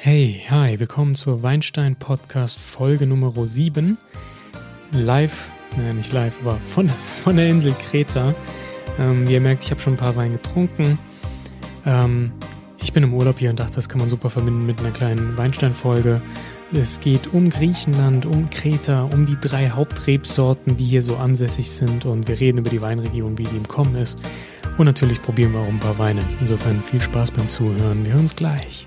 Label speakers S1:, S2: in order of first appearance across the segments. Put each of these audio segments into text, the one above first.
S1: Hey, hi, willkommen zur Weinstein Podcast Folge Nummer 7. Live, naja, nicht live, aber von, von der Insel Kreta. Ähm, wie ihr merkt, ich habe schon ein paar Wein getrunken. Ähm, ich bin im Urlaub hier und dachte, das kann man super verbinden mit einer kleinen Weinstein-Folge. Es geht um Griechenland, um Kreta, um die drei Hauptrebsorten, die hier so ansässig sind und wir reden über die Weinregion, wie die im Kommen ist. Und natürlich probieren wir auch ein paar Weine. Insofern viel Spaß beim Zuhören. Wir hören uns gleich.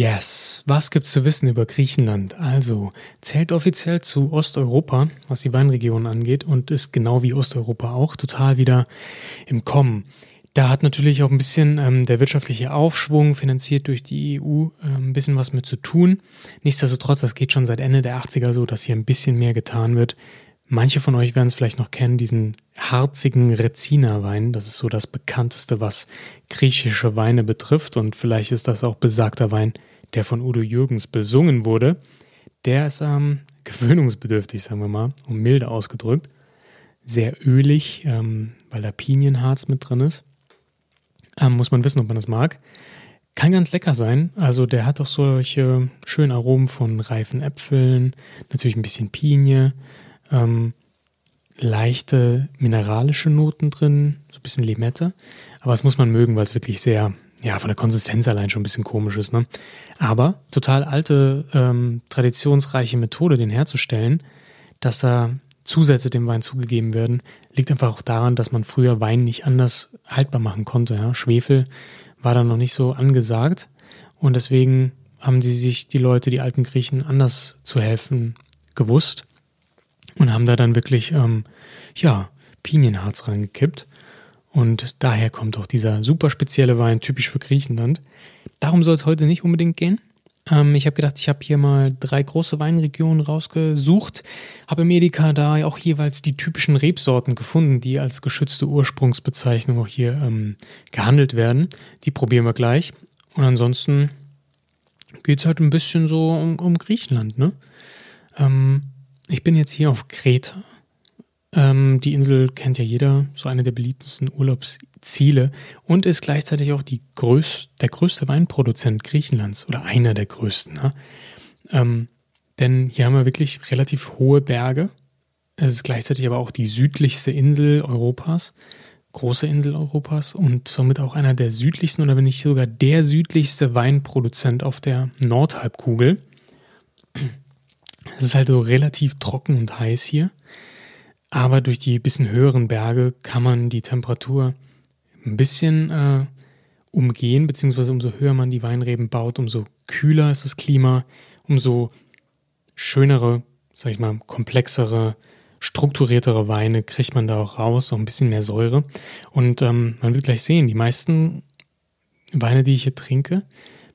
S1: Yes, was gibt's zu wissen über Griechenland? Also, zählt offiziell zu Osteuropa, was die Weinregion angeht, und ist genau wie Osteuropa auch total wieder im Kommen. Da hat natürlich auch ein bisschen ähm, der wirtschaftliche Aufschwung, finanziert durch die EU, äh, ein bisschen was mit zu tun. Nichtsdestotrotz, das geht schon seit Ende der 80er so, dass hier ein bisschen mehr getan wird. Manche von euch werden es vielleicht noch kennen, diesen harzigen Rezina-Wein. Das ist so das bekannteste, was griechische Weine betrifft. Und vielleicht ist das auch besagter Wein, der von Udo Jürgens besungen wurde, der ist ähm, gewöhnungsbedürftig, sagen wir mal, um milde ausgedrückt. Sehr ölig, ähm, weil da Pinienharz mit drin ist. Ähm, muss man wissen, ob man das mag. Kann ganz lecker sein. Also der hat auch solche schönen Aromen von reifen Äpfeln, natürlich ein bisschen Pinie, ähm, leichte mineralische Noten drin, so ein bisschen Limette. Aber das muss man mögen, weil es wirklich sehr ja, von der Konsistenz allein schon ein bisschen komisch ist, ne? Aber total alte, ähm, traditionsreiche Methode, den herzustellen, dass da Zusätze dem Wein zugegeben werden, liegt einfach auch daran, dass man früher Wein nicht anders haltbar machen konnte. Ja? Schwefel war da noch nicht so angesagt und deswegen haben sie sich die Leute, die alten Griechen, anders zu helfen gewusst und haben da dann wirklich, ähm, ja, Pinienharz reingekippt und daher kommt auch dieser super spezielle Wein, typisch für Griechenland. Darum soll es heute nicht unbedingt gehen. Ähm, ich habe gedacht, ich habe hier mal drei große Weinregionen rausgesucht, habe im Edeka da auch jeweils die typischen Rebsorten gefunden, die als geschützte Ursprungsbezeichnung auch hier ähm, gehandelt werden. Die probieren wir gleich. Und ansonsten geht es halt ein bisschen so um, um Griechenland. Ne? Ähm, ich bin jetzt hier auf Kreta ähm, die Insel kennt ja jeder, so eine der beliebtesten Urlaubsziele und ist gleichzeitig auch die größ der größte Weinproduzent Griechenlands oder einer der größten. Ne? Ähm, denn hier haben wir wirklich relativ hohe Berge. Es ist gleichzeitig aber auch die südlichste Insel Europas, große Insel Europas und somit auch einer der südlichsten oder wenn nicht sogar der südlichste Weinproduzent auf der Nordhalbkugel. Es ist halt so relativ trocken und heiß hier. Aber durch die bisschen höheren Berge kann man die Temperatur ein bisschen äh, umgehen, beziehungsweise umso höher man die Weinreben baut, umso kühler ist das Klima, umso schönere, sag ich mal, komplexere, strukturiertere Weine kriegt man da auch raus, so ein bisschen mehr Säure. Und ähm, man wird gleich sehen, die meisten Weine, die ich hier trinke,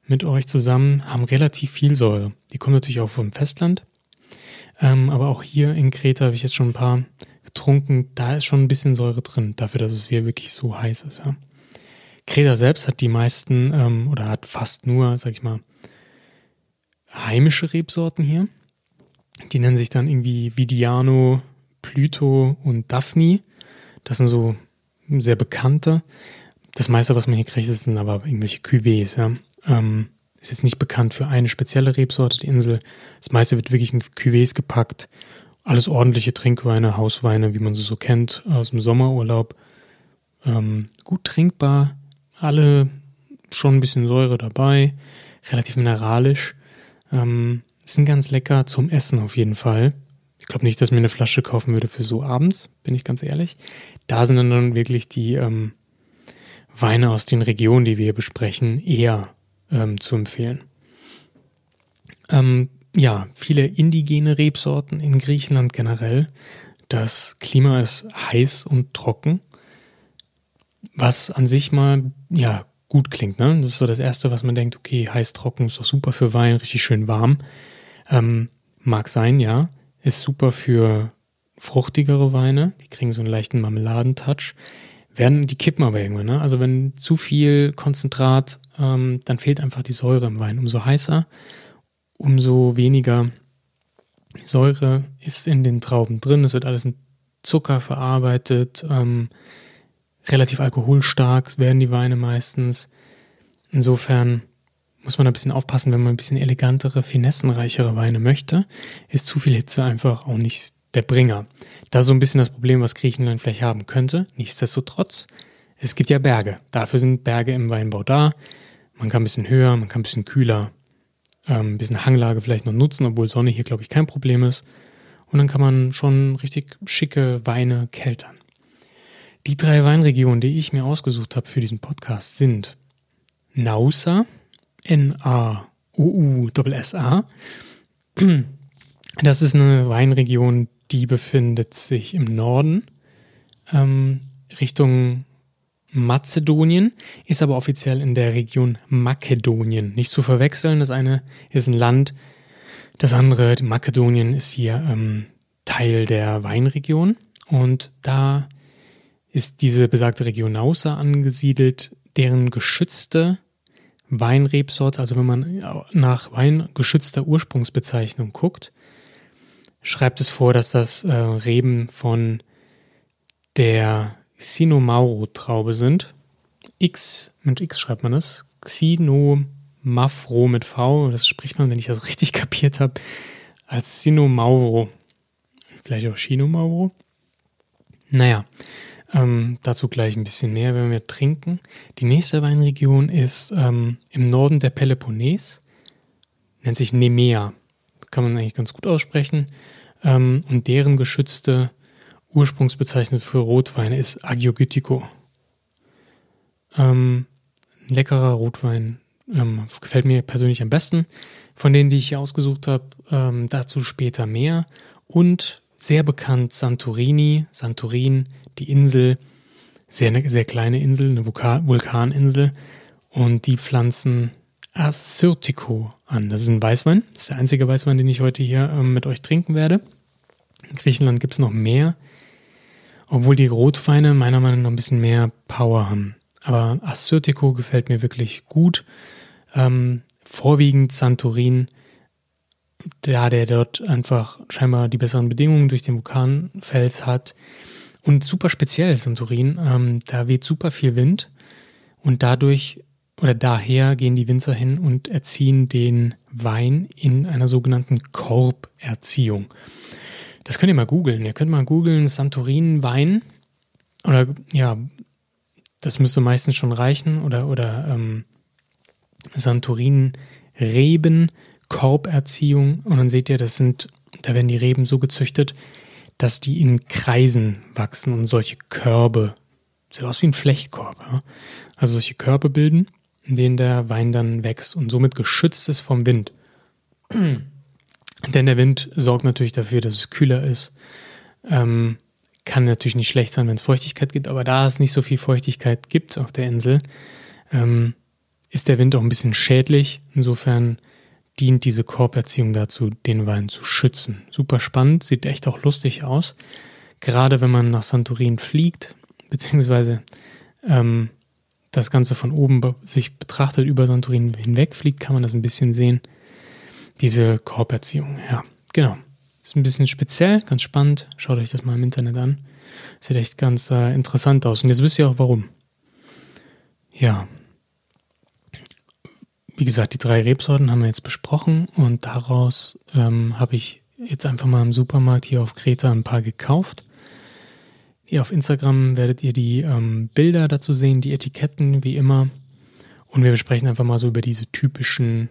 S1: mit euch zusammen, haben relativ viel Säure. Die kommen natürlich auch vom Festland, ähm, aber auch hier in Kreta habe ich jetzt schon ein paar getrunken. Da ist schon ein bisschen Säure drin, dafür, dass es hier wirklich so heiß ist. Ja. Kreta selbst hat die meisten ähm, oder hat fast nur, sag ich mal, heimische Rebsorten hier. Die nennen sich dann irgendwie Vidiano, Pluto und Daphne. Das sind so sehr bekannte. Das meiste, was man hier kriegt, sind aber irgendwelche Cuvées. Ja. Ähm, ist jetzt nicht bekannt für eine spezielle Rebsorte, die Insel. Das meiste wird wirklich in Cuvées gepackt. Alles ordentliche Trinkweine, Hausweine, wie man sie so kennt, aus dem Sommerurlaub. Ähm, gut trinkbar, alle schon ein bisschen Säure dabei, relativ mineralisch. Ähm, sind ganz lecker zum Essen auf jeden Fall. Ich glaube nicht, dass mir eine Flasche kaufen würde für so abends, bin ich ganz ehrlich. Da sind dann wirklich die ähm, Weine aus den Regionen, die wir hier besprechen, eher ähm, zu empfehlen. Ähm, ja, viele indigene Rebsorten in Griechenland generell. Das Klima ist heiß und trocken, was an sich mal ja gut klingt. Ne? Das ist so das Erste, was man denkt, okay, heiß, trocken ist doch super für Wein, richtig schön warm. Ähm, mag sein, ja. Ist super für fruchtigere Weine, die kriegen so einen leichten Marmeladentouch. Werden, die kippen aber irgendwann, ne? Also wenn zu viel Konzentrat, ähm, dann fehlt einfach die Säure im Wein. Umso heißer, umso weniger Säure ist in den Trauben drin. Es wird alles in Zucker verarbeitet. Ähm, relativ alkoholstark werden die Weine meistens. Insofern muss man ein bisschen aufpassen, wenn man ein bisschen elegantere, finessenreichere Weine möchte, ist zu viel Hitze einfach auch nicht der Bringer. Das ist so ein bisschen das Problem, was Griechenland vielleicht haben könnte. Nichtsdestotrotz, es gibt ja Berge. Dafür sind Berge im Weinbau da. Man kann ein bisschen höher, man kann ein bisschen kühler, ähm, ein bisschen Hanglage vielleicht noch nutzen, obwohl Sonne hier, glaube ich, kein Problem ist. Und dann kann man schon richtig schicke Weine keltern. Die drei Weinregionen, die ich mir ausgesucht habe für diesen Podcast, sind Nausa, N-A-U-U-S-S-A. Das ist eine Weinregion, die befindet sich im Norden, ähm, Richtung Mazedonien, ist aber offiziell in der Region Makedonien. Nicht zu verwechseln, das eine ist ein Land, das andere, Makedonien, ist hier ähm, Teil der Weinregion. Und da ist diese besagte Region Nausa angesiedelt, deren geschützte Weinrebsorte, also wenn man nach weingeschützter Ursprungsbezeichnung guckt, schreibt es vor, dass das äh, Reben von der Xinomauro-Traube sind. X, mit X schreibt man das. Xinomafro mit V, das spricht man, wenn ich das richtig kapiert habe, als Xinomauro. Vielleicht auch Chinomauro. Naja, ähm, dazu gleich ein bisschen mehr, wenn wir trinken. Die nächste Weinregion ist ähm, im Norden der Peloponnes, nennt sich Nemea. Kann man eigentlich ganz gut aussprechen. Ähm, und deren geschützte Ursprungsbezeichnung für Rotweine ist Agiogytico. Ähm, leckerer Rotwein ähm, gefällt mir persönlich am besten. Von denen, die ich hier ausgesucht habe, ähm, dazu später mehr. Und sehr bekannt Santorini, Santorin, die Insel, sehr, sehr kleine Insel, eine Vulkaninsel. Und die pflanzen Assyrtiko an. Das ist ein Weißwein. Das ist der einzige Weißwein, den ich heute hier ähm, mit euch trinken werde. In Griechenland gibt es noch mehr, obwohl die Rotweine meiner Meinung nach ein bisschen mehr Power haben. Aber Assyrtiko gefällt mir wirklich gut. Ähm, vorwiegend Santorin, da der dort einfach scheinbar die besseren Bedingungen durch den Vulkanfels hat. Und super speziell Santorin, ähm, da weht super viel Wind und dadurch oder daher gehen die Winzer hin und erziehen den Wein in einer sogenannten Korberziehung. Das könnt ihr mal googeln. Ihr könnt mal googeln Santorin Wein oder ja, das müsste meistens schon reichen oder oder ähm, Santorin Reben Korberziehung und dann seht ihr, das sind da werden die Reben so gezüchtet, dass die in Kreisen wachsen und solche Körbe, sieht aus wie ein Flechtkorb, ja? also solche Körbe bilden, in denen der Wein dann wächst und somit geschützt ist vom Wind. Denn der Wind sorgt natürlich dafür, dass es kühler ist. Ähm, kann natürlich nicht schlecht sein, wenn es Feuchtigkeit gibt, aber da es nicht so viel Feuchtigkeit gibt auf der Insel, ähm, ist der Wind auch ein bisschen schädlich. Insofern dient diese Korberziehung dazu, den Wein zu schützen. Super spannend, sieht echt auch lustig aus. Gerade wenn man nach Santorin fliegt, beziehungsweise ähm, das Ganze von oben sich betrachtet, über Santorin hinweg fliegt, kann man das ein bisschen sehen. Diese Korberziehung, ja, genau. Ist ein bisschen speziell, ganz spannend. Schaut euch das mal im Internet an. Sieht echt ganz äh, interessant aus. Und jetzt wisst ihr auch warum. Ja, wie gesagt, die drei Rebsorten haben wir jetzt besprochen und daraus ähm, habe ich jetzt einfach mal im Supermarkt hier auf Kreta ein paar gekauft. Hier auf Instagram werdet ihr die ähm, Bilder dazu sehen, die Etiketten wie immer. Und wir besprechen einfach mal so über diese typischen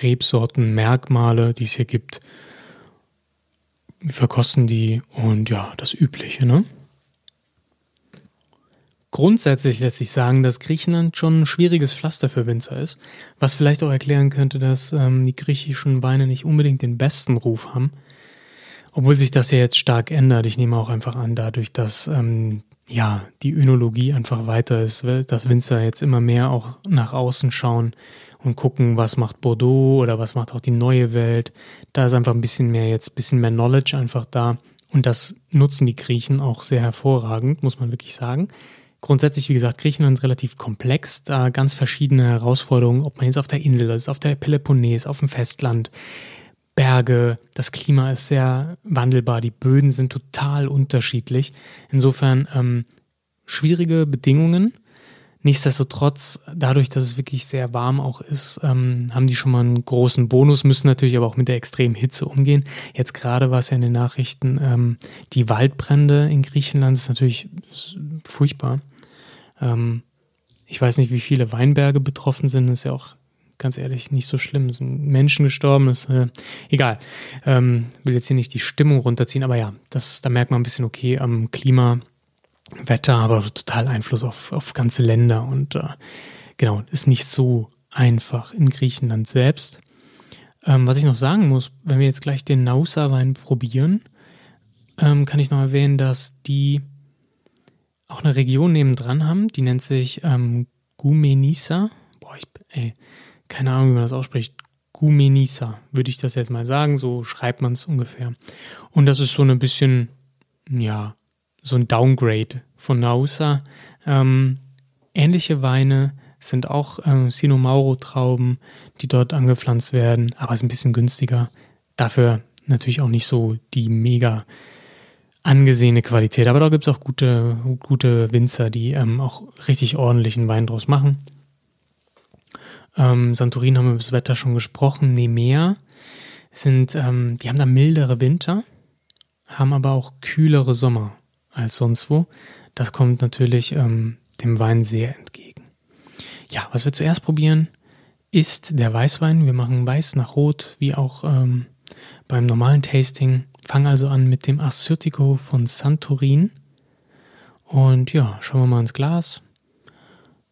S1: Rebsorten, Merkmale, die es hier gibt. Wir verkosten die und ja, das Übliche, ne? Grundsätzlich lässt sich sagen, dass Griechenland schon ein schwieriges Pflaster für Winzer ist, was vielleicht auch erklären könnte, dass ähm, die griechischen Weine nicht unbedingt den besten Ruf haben. Obwohl sich das ja jetzt stark ändert. Ich nehme auch einfach an, dadurch, dass ähm, ja die Önologie einfach weiter ist, dass Winzer jetzt immer mehr auch nach außen schauen und gucken, was macht Bordeaux oder was macht auch die neue Welt. Da ist einfach ein bisschen mehr jetzt, ein bisschen mehr Knowledge einfach da. Und das nutzen die Griechen auch sehr hervorragend, muss man wirklich sagen. Grundsätzlich, wie gesagt, Griechenland relativ komplex, da ganz verschiedene Herausforderungen, ob man jetzt auf der Insel ist, auf der Peloponnes, auf dem Festland, Berge, das Klima ist sehr wandelbar, die Böden sind total unterschiedlich. Insofern ähm, schwierige Bedingungen, Nichtsdestotrotz, dadurch, dass es wirklich sehr warm auch ist, ähm, haben die schon mal einen großen Bonus, müssen natürlich aber auch mit der extremen Hitze umgehen. Jetzt gerade war es ja in den Nachrichten, ähm, die Waldbrände in Griechenland ist natürlich furchtbar. Ähm, ich weiß nicht, wie viele Weinberge betroffen sind, das ist ja auch ganz ehrlich nicht so schlimm. Es sind Menschen gestorben, ist äh, egal. Ähm, will jetzt hier nicht die Stimmung runterziehen, aber ja, das, da merkt man ein bisschen, okay, am Klima Wetter, aber total Einfluss auf, auf ganze Länder und äh, genau, ist nicht so einfach in Griechenland selbst. Ähm, was ich noch sagen muss, wenn wir jetzt gleich den Nausa-Wein probieren, ähm, kann ich noch erwähnen, dass die auch eine Region nebendran haben, die nennt sich ähm, Gumenisa. Boah, ich, ey, keine Ahnung, wie man das ausspricht. Gumenisa, würde ich das jetzt mal sagen, so schreibt man es ungefähr. Und das ist so ein bisschen, ja, so ein Downgrade von Nausa. Ähm, ähnliche Weine sind auch ähm, Sinomauro-Trauben, die dort angepflanzt werden, aber ist ein bisschen günstiger. Dafür natürlich auch nicht so die mega angesehene Qualität. Aber da gibt es auch gute, gute Winzer, die ähm, auch richtig ordentlichen Wein draus machen. Ähm, Santorin haben wir über das Wetter schon gesprochen. Nemea sind, ähm, die haben da mildere Winter, haben aber auch kühlere Sommer als sonst wo. Das kommt natürlich ähm, dem Wein sehr entgegen. Ja, was wir zuerst probieren, ist der Weißwein. Wir machen Weiß nach Rot, wie auch ähm, beim normalen Tasting. Fangen also an mit dem Assyrtiko von Santorin. Und ja, schauen wir mal ins Glas.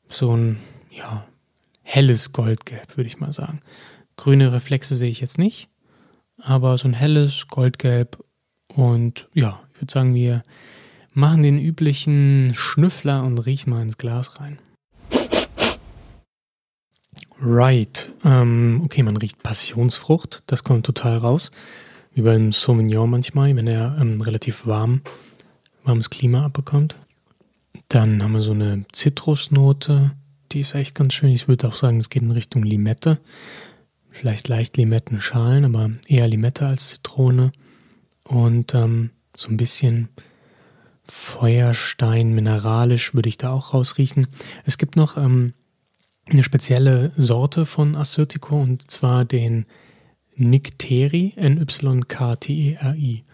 S1: So ein, ja, helles Goldgelb, würde ich mal sagen. Grüne Reflexe sehe ich jetzt nicht, aber so ein helles Goldgelb. Und ja, ich würde sagen, wir machen den üblichen Schnüffler und riechen mal ins Glas rein. Right. Ähm, okay, man riecht Passionsfrucht. Das kommt total raus. Wie beim Sauvignon manchmal, wenn er ähm, relativ warm, warmes Klima abbekommt. Dann haben wir so eine Zitrusnote. Die ist echt ganz schön. Ich würde auch sagen, es geht in Richtung Limette. Vielleicht leicht Limettenschalen, aber eher Limette als Zitrone. Und ähm, so ein bisschen Feuerstein, mineralisch würde ich da auch rausriechen. Es gibt noch ähm, eine spezielle Sorte von Assyrtiko und zwar den Nykteri, N-Y-K-T-E-R-I.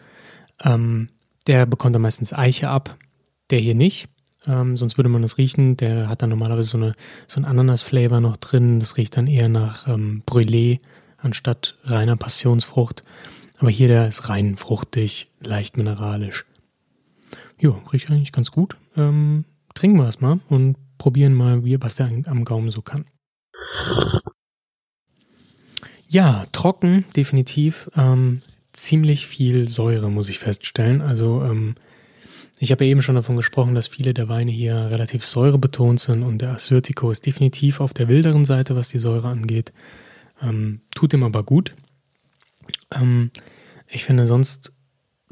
S1: Ähm, der bekommt dann meistens Eiche ab, der hier nicht. Ähm, sonst würde man das riechen. Der hat dann normalerweise so, eine, so ein Ananas-Flavor noch drin. Das riecht dann eher nach ähm, Brûlé anstatt reiner Passionsfrucht. Aber hier der ist rein fruchtig, leicht mineralisch. Ja, riecht eigentlich ganz gut. Ähm, trinken wir es mal und probieren mal, wie, was der am Gaumen so kann. Ja, trocken, definitiv. Ähm, ziemlich viel Säure, muss ich feststellen. Also, ähm, ich habe ja eben schon davon gesprochen, dass viele der Weine hier relativ säurebetont sind und der Assyrtiko ist definitiv auf der wilderen Seite, was die Säure angeht. Ähm, tut ihm aber gut. Ähm, ich finde sonst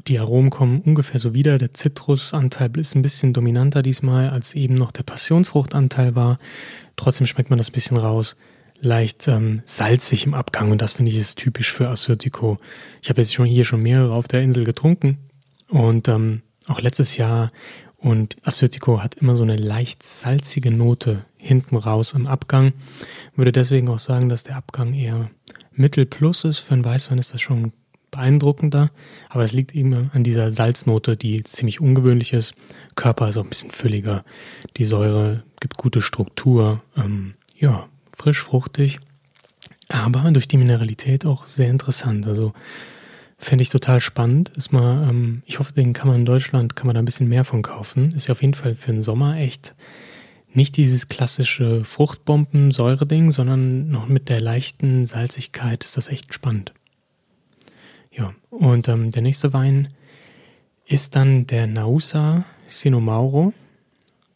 S1: die Aromen kommen ungefähr so wieder. Der Zitrusanteil ist ein bisschen dominanter diesmal, als eben noch der Passionsfruchtanteil war. Trotzdem schmeckt man das bisschen raus. Leicht ähm, salzig im Abgang und das finde ich ist typisch für Assyrtiko. Ich habe jetzt schon hier schon mehrere auf der Insel getrunken und ähm, auch letztes Jahr und Assyrtiko hat immer so eine leicht salzige Note hinten raus im Abgang. Würde deswegen auch sagen, dass der Abgang eher Mittel plus ist. Für einen Weißwein ist das schon beeindruckender. Aber es liegt eben an dieser Salznote, die ziemlich ungewöhnlich ist. Körper ist auch ein bisschen fülliger. Die Säure gibt gute Struktur. Ähm, ja, frisch, fruchtig. Aber durch die Mineralität auch sehr interessant. Also finde ich total spannend. Ist mal, ähm, ich hoffe, den kann man in Deutschland, kann man da ein bisschen mehr von kaufen. Ist ja auf jeden Fall für den Sommer echt nicht dieses klassische Fruchtbomben-Säure-Ding, sondern noch mit der leichten Salzigkeit ist das echt spannend. Ja, und ähm, der nächste Wein ist dann der Nausa Sinomauro,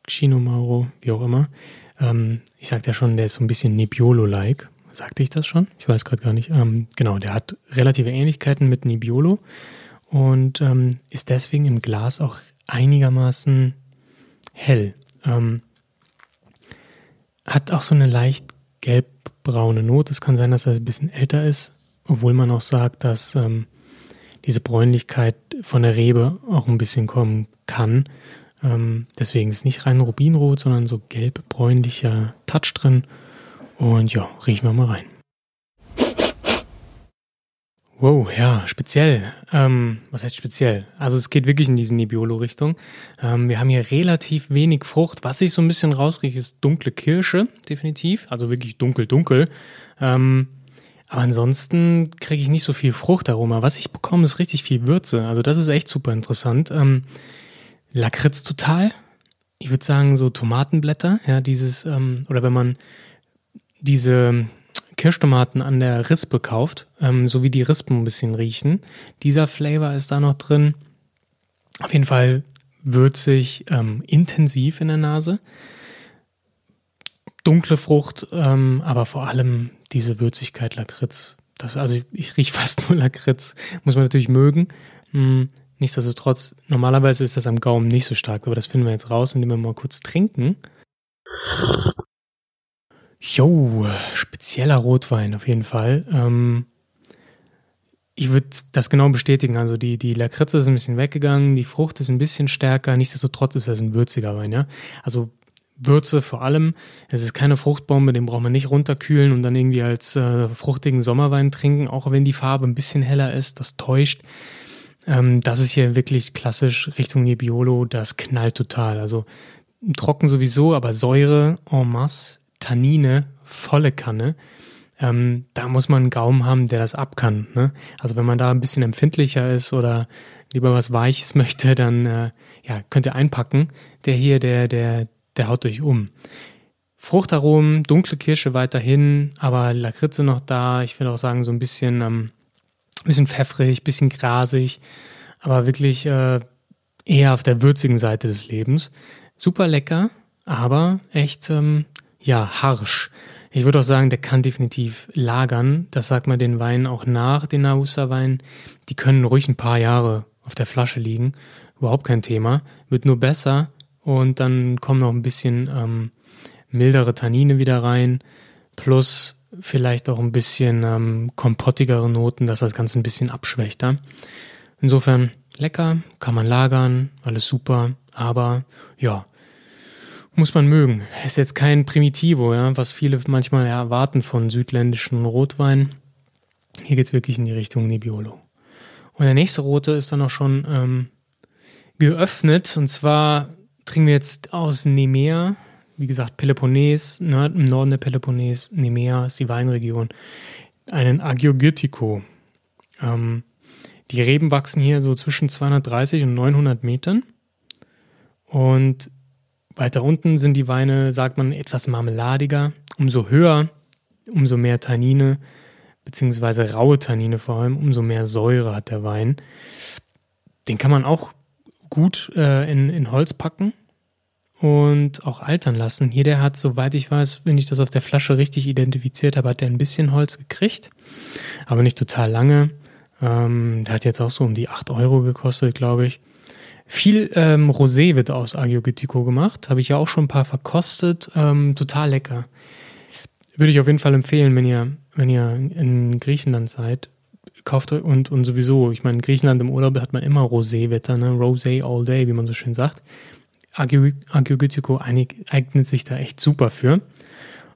S1: Chinomauro, wie auch immer. Ähm, ich sagte ja schon, der ist so ein bisschen Nebbiolo-like. Sagte ich das schon? Ich weiß gerade gar nicht. Ähm, genau, der hat relative Ähnlichkeiten mit Nebbiolo und ähm, ist deswegen im Glas auch einigermaßen hell. Ähm, hat auch so eine leicht gelbbraune Note. Es kann sein, dass er ein bisschen älter ist, obwohl man auch sagt, dass ähm, diese Bräunlichkeit von der Rebe auch ein bisschen kommen kann. Ähm, deswegen ist nicht rein Rubinrot, sondern so gelb-bräunlicher Touch drin. Und ja, riechen wir mal rein. Wow, ja, speziell. Ähm, was heißt speziell? Also es geht wirklich in diese Nebbiolo-Richtung. Ähm, wir haben hier relativ wenig Frucht. Was ich so ein bisschen rausrieche, ist dunkle Kirsche, definitiv. Also wirklich dunkel, dunkel. Ähm, aber ansonsten kriege ich nicht so viel Fruchtaroma. Was ich bekomme, ist richtig viel Würze. Also das ist echt super interessant. Ähm, Lakritz total. Ich würde sagen so Tomatenblätter. Ja, dieses, ähm, oder wenn man diese Kirschtomaten an der Rispe kauft, ähm, so wie die Rispen ein bisschen riechen. Dieser Flavor ist da noch drin. Auf jeden Fall würzig, ähm, intensiv in der Nase. Dunkle Frucht, ähm, aber vor allem diese Würzigkeit Lakritz. Das, also ich, rieche fast nur Lakritz. Muss man natürlich mögen. Hm, nichtsdestotrotz, normalerweise ist das am Gaumen nicht so stark, aber das finden wir jetzt raus, indem wir mal kurz trinken. Jo, spezieller Rotwein auf jeden Fall. Ähm, ich würde das genau bestätigen. Also die, die Lakritze ist ein bisschen weggegangen, die Frucht ist ein bisschen stärker. Nichtsdestotrotz ist das ein würziger Wein, ja. Also Würze vor allem. Es ist keine Fruchtbombe, den braucht man nicht runterkühlen und dann irgendwie als äh, fruchtigen Sommerwein trinken, auch wenn die Farbe ein bisschen heller ist. Das täuscht. Ähm, das ist hier wirklich klassisch Richtung Nebbiolo. Das knallt total. Also trocken sowieso, aber Säure en masse Tannine, volle Kanne. Ähm, da muss man einen Gaumen haben, der das ab kann. Ne? Also wenn man da ein bisschen empfindlicher ist oder lieber was Weiches möchte, dann äh, ja, könnt ihr einpacken. Der hier, der, der, der haut euch um. Fruchtaromen, dunkle Kirsche weiterhin, aber Lakritze noch da. Ich würde auch sagen, so ein bisschen, ähm, bisschen pfeffrig, bisschen grasig, aber wirklich äh, eher auf der würzigen Seite des Lebens. Super lecker, aber echt ähm, ja, harsch. Ich würde auch sagen, der kann definitiv lagern. Das sagt man den Weinen auch nach, den Nausa-Weinen. Die können ruhig ein paar Jahre auf der Flasche liegen. Überhaupt kein Thema. Wird nur besser und dann kommen noch ein bisschen ähm, mildere Tannine wieder rein. Plus vielleicht auch ein bisschen ähm, kompottigere Noten, dass das Ganze ein bisschen abschwächt. Ja? Insofern lecker, kann man lagern, alles super. Aber ja, muss man mögen. Ist jetzt kein Primitivo, ja, was viele manchmal erwarten von südländischen Rotwein. Hier geht es wirklich in die Richtung Nebbiolo. Und der nächste rote ist dann auch schon ähm, geöffnet. Und zwar trinken wir jetzt aus Nemea. Wie gesagt, Peloponnes, Nord im Norden der Peloponnes. Nemea ist die Weinregion. Einen Agiogyrtico. Ähm, die Reben wachsen hier so zwischen 230 und 900 Metern. Und weiter unten sind die Weine, sagt man, etwas marmeladiger. Umso höher, umso mehr Tannine, beziehungsweise raue Tannine vor allem, umso mehr Säure hat der Wein. Den kann man auch gut äh, in, in Holz packen und auch altern lassen. Hier, der hat, soweit ich weiß, wenn ich das auf der Flasche richtig identifiziert habe, hat der ein bisschen Holz gekriegt, aber nicht total lange. Ähm, der hat jetzt auch so um die 8 Euro gekostet, glaube ich. Viel ähm, Rosé wird aus Agio gemacht. Habe ich ja auch schon ein paar verkostet. Ähm, total lecker. Würde ich auf jeden Fall empfehlen, wenn ihr, wenn ihr in Griechenland seid. Kauft euch und, und sowieso, ich meine, in Griechenland im Urlaub hat man immer Rosé-Wetter, ne? Rosé all day, wie man so schön sagt. Agio, eignet sich da echt super für.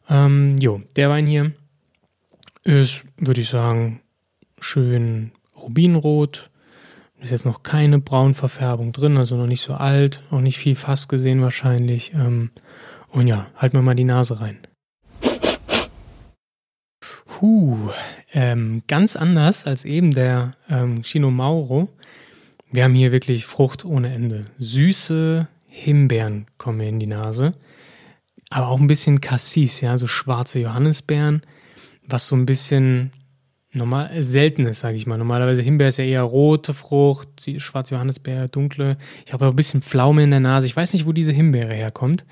S1: Ähm, jo, der Wein hier ist, würde ich sagen, schön Rubinrot ist jetzt noch keine Braunverfärbung drin, also noch nicht so alt, noch nicht viel Fass gesehen wahrscheinlich. Ähm, und ja, halten wir mal die Nase rein. Huh, ähm, ganz anders als eben der ähm, Chino Mauro. Wir haben hier wirklich Frucht ohne Ende. Süße Himbeeren kommen mir in die Nase. Aber auch ein bisschen Cassis, ja, so schwarze Johannisbeeren, was so ein bisschen normal selten ist, sage ich mal. Normalerweise Himbeer ist ja eher rote Frucht, schwarze Johannisbeere, dunkle. Ich habe auch ein bisschen Pflaume in der Nase. Ich weiß nicht, wo diese Himbeere herkommt,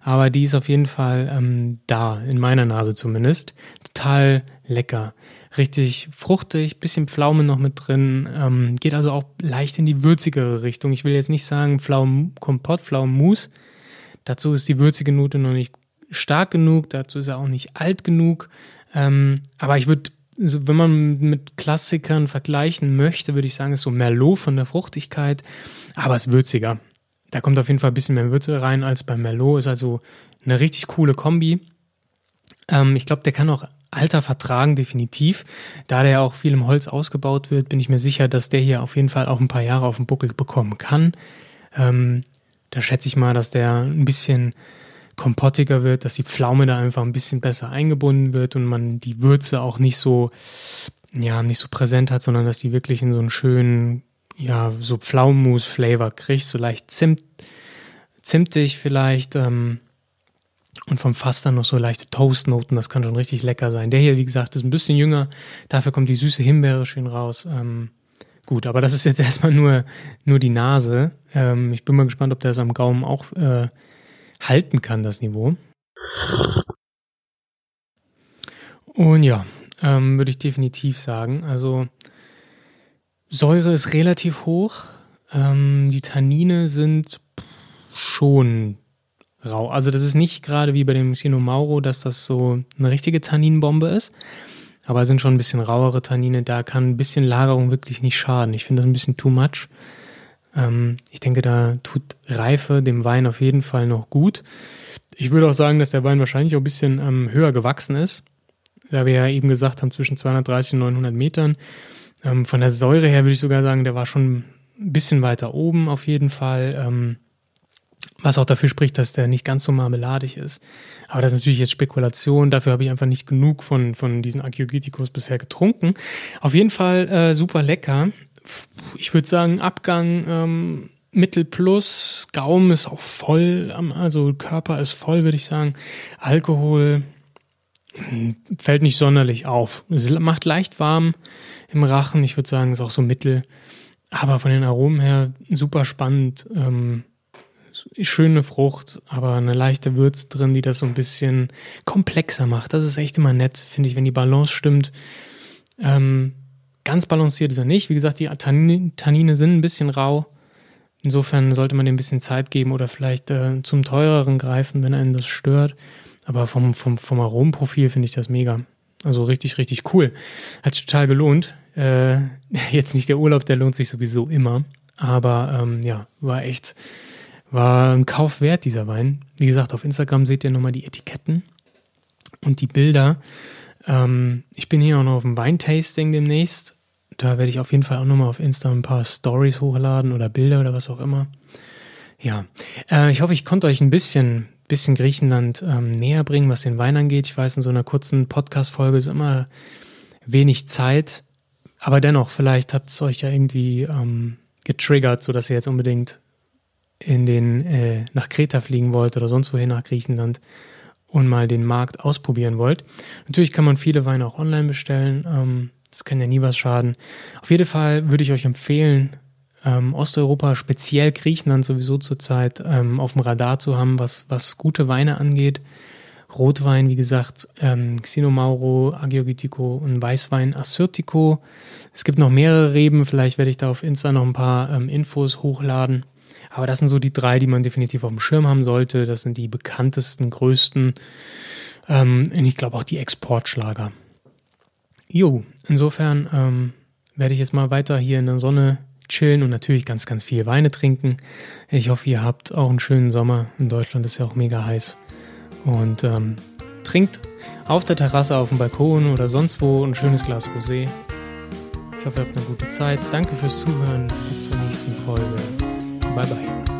S1: aber die ist auf jeden Fall ähm, da, in meiner Nase zumindest. Total lecker. Richtig fruchtig, bisschen Pflaume noch mit drin. Ähm, geht also auch leicht in die würzigere Richtung. Ich will jetzt nicht sagen Pflaumenkompott, Pflaumenmus. Dazu ist die würzige Note noch nicht stark genug, dazu ist er auch nicht alt genug. Ähm, aber ich würde so, wenn man mit Klassikern vergleichen möchte, würde ich sagen, ist so Merlot von der Fruchtigkeit, aber es ist würziger. Da kommt auf jeden Fall ein bisschen mehr Würze rein als bei Merlot. Ist also eine richtig coole Kombi. Ähm, ich glaube, der kann auch Alter vertragen, definitiv. Da der ja auch viel im Holz ausgebaut wird, bin ich mir sicher, dass der hier auf jeden Fall auch ein paar Jahre auf dem Buckel bekommen kann. Ähm, da schätze ich mal, dass der ein bisschen kompottiger wird, dass die Pflaume da einfach ein bisschen besser eingebunden wird und man die Würze auch nicht so, ja, nicht so präsent hat, sondern dass die wirklich in so einen schönen, ja, so Pflaumenmus-Flavor kriegt, so leicht Zimt, zimtig vielleicht, ähm, und vom Fass dann noch so leichte Toastnoten, das kann schon richtig lecker sein. Der hier, wie gesagt, ist ein bisschen jünger, dafür kommt die süße Himbeere schön raus. Ähm, gut, aber das ist jetzt erstmal nur, nur die Nase. Ähm, ich bin mal gespannt, ob der es am Gaumen auch äh, halten kann, das Niveau. Und ja, ähm, würde ich definitiv sagen. Also Säure ist relativ hoch. Ähm, die Tannine sind schon rau. Also das ist nicht gerade wie bei dem Chino Mauro, dass das so eine richtige Tanninbombe ist. Aber es sind schon ein bisschen rauere Tannine. Da kann ein bisschen Lagerung wirklich nicht schaden. Ich finde das ein bisschen too much. Ähm, ich denke, da tut Reife dem Wein auf jeden Fall noch gut. Ich würde auch sagen, dass der Wein wahrscheinlich auch ein bisschen ähm, höher gewachsen ist. Da wir ja eben gesagt haben, zwischen 230 und 900 Metern. Ähm, von der Säure her würde ich sogar sagen, der war schon ein bisschen weiter oben auf jeden Fall. Was auch dafür spricht, dass der nicht ganz so marmeladig ist. Aber das ist natürlich jetzt Spekulation. Dafür habe ich einfach nicht genug von, von diesen Agiogiticos bisher getrunken. Auf jeden Fall äh, super lecker ich würde sagen, Abgang ähm, Mittel plus, Gaumen ist auch voll, also Körper ist voll, würde ich sagen. Alkohol hm, fällt nicht sonderlich auf. Es macht leicht warm im Rachen, ich würde sagen, ist auch so Mittel. Aber von den Aromen her super spannend. Ähm, schöne Frucht, aber eine leichte Würze drin, die das so ein bisschen komplexer macht. Das ist echt immer nett, finde ich, wenn die Balance stimmt. Ähm, Ganz balanciert ist er nicht. Wie gesagt, die Tannine sind ein bisschen rau. Insofern sollte man dem ein bisschen Zeit geben oder vielleicht äh, zum teureren greifen, wenn einen das stört. Aber vom, vom, vom Aromenprofil finde ich das mega. Also richtig, richtig cool. Hat sich total gelohnt. Äh, jetzt nicht der Urlaub, der lohnt sich sowieso immer. Aber ähm, ja, war echt, war ein Kauf wert, dieser Wein. Wie gesagt, auf Instagram seht ihr nochmal die Etiketten und die Bilder. Ähm, ich bin hier auch noch auf dem Weintasting demnächst da werde ich auf jeden Fall auch nochmal auf Insta ein paar Stories hochladen oder Bilder oder was auch immer. Ja, äh, ich hoffe, ich konnte euch ein bisschen, bisschen Griechenland ähm, näher bringen, was den Wein angeht. Ich weiß, in so einer kurzen Podcast-Folge ist immer wenig Zeit, aber dennoch, vielleicht habt es euch ja irgendwie ähm, getriggert, sodass ihr jetzt unbedingt in den, äh, nach Kreta fliegen wollt oder sonst wohin nach Griechenland und mal den Markt ausprobieren wollt. Natürlich kann man viele Weine auch online bestellen. Ähm, das kann ja nie was schaden. Auf jeden Fall würde ich euch empfehlen, ähm, Osteuropa, speziell Griechenland sowieso zurzeit ähm, auf dem Radar zu haben, was, was gute Weine angeht. Rotwein, wie gesagt, ähm, Xinomauro, Agiogitico und Weißwein Assyrtiko. Es gibt noch mehrere Reben, vielleicht werde ich da auf Insta noch ein paar ähm, Infos hochladen. Aber das sind so die drei, die man definitiv auf dem Schirm haben sollte. Das sind die bekanntesten, größten ähm, und ich glaube auch die Exportschlager. Jo, insofern ähm, werde ich jetzt mal weiter hier in der Sonne chillen und natürlich ganz, ganz viel Weine trinken. Ich hoffe, ihr habt auch einen schönen Sommer. In Deutschland ist ja auch mega heiß. Und ähm, trinkt auf der Terrasse, auf dem Balkon oder sonst wo ein schönes Glas Rosé. Ich hoffe, ihr habt eine gute Zeit. Danke fürs Zuhören. Bis zur nächsten Folge. Bye, bye.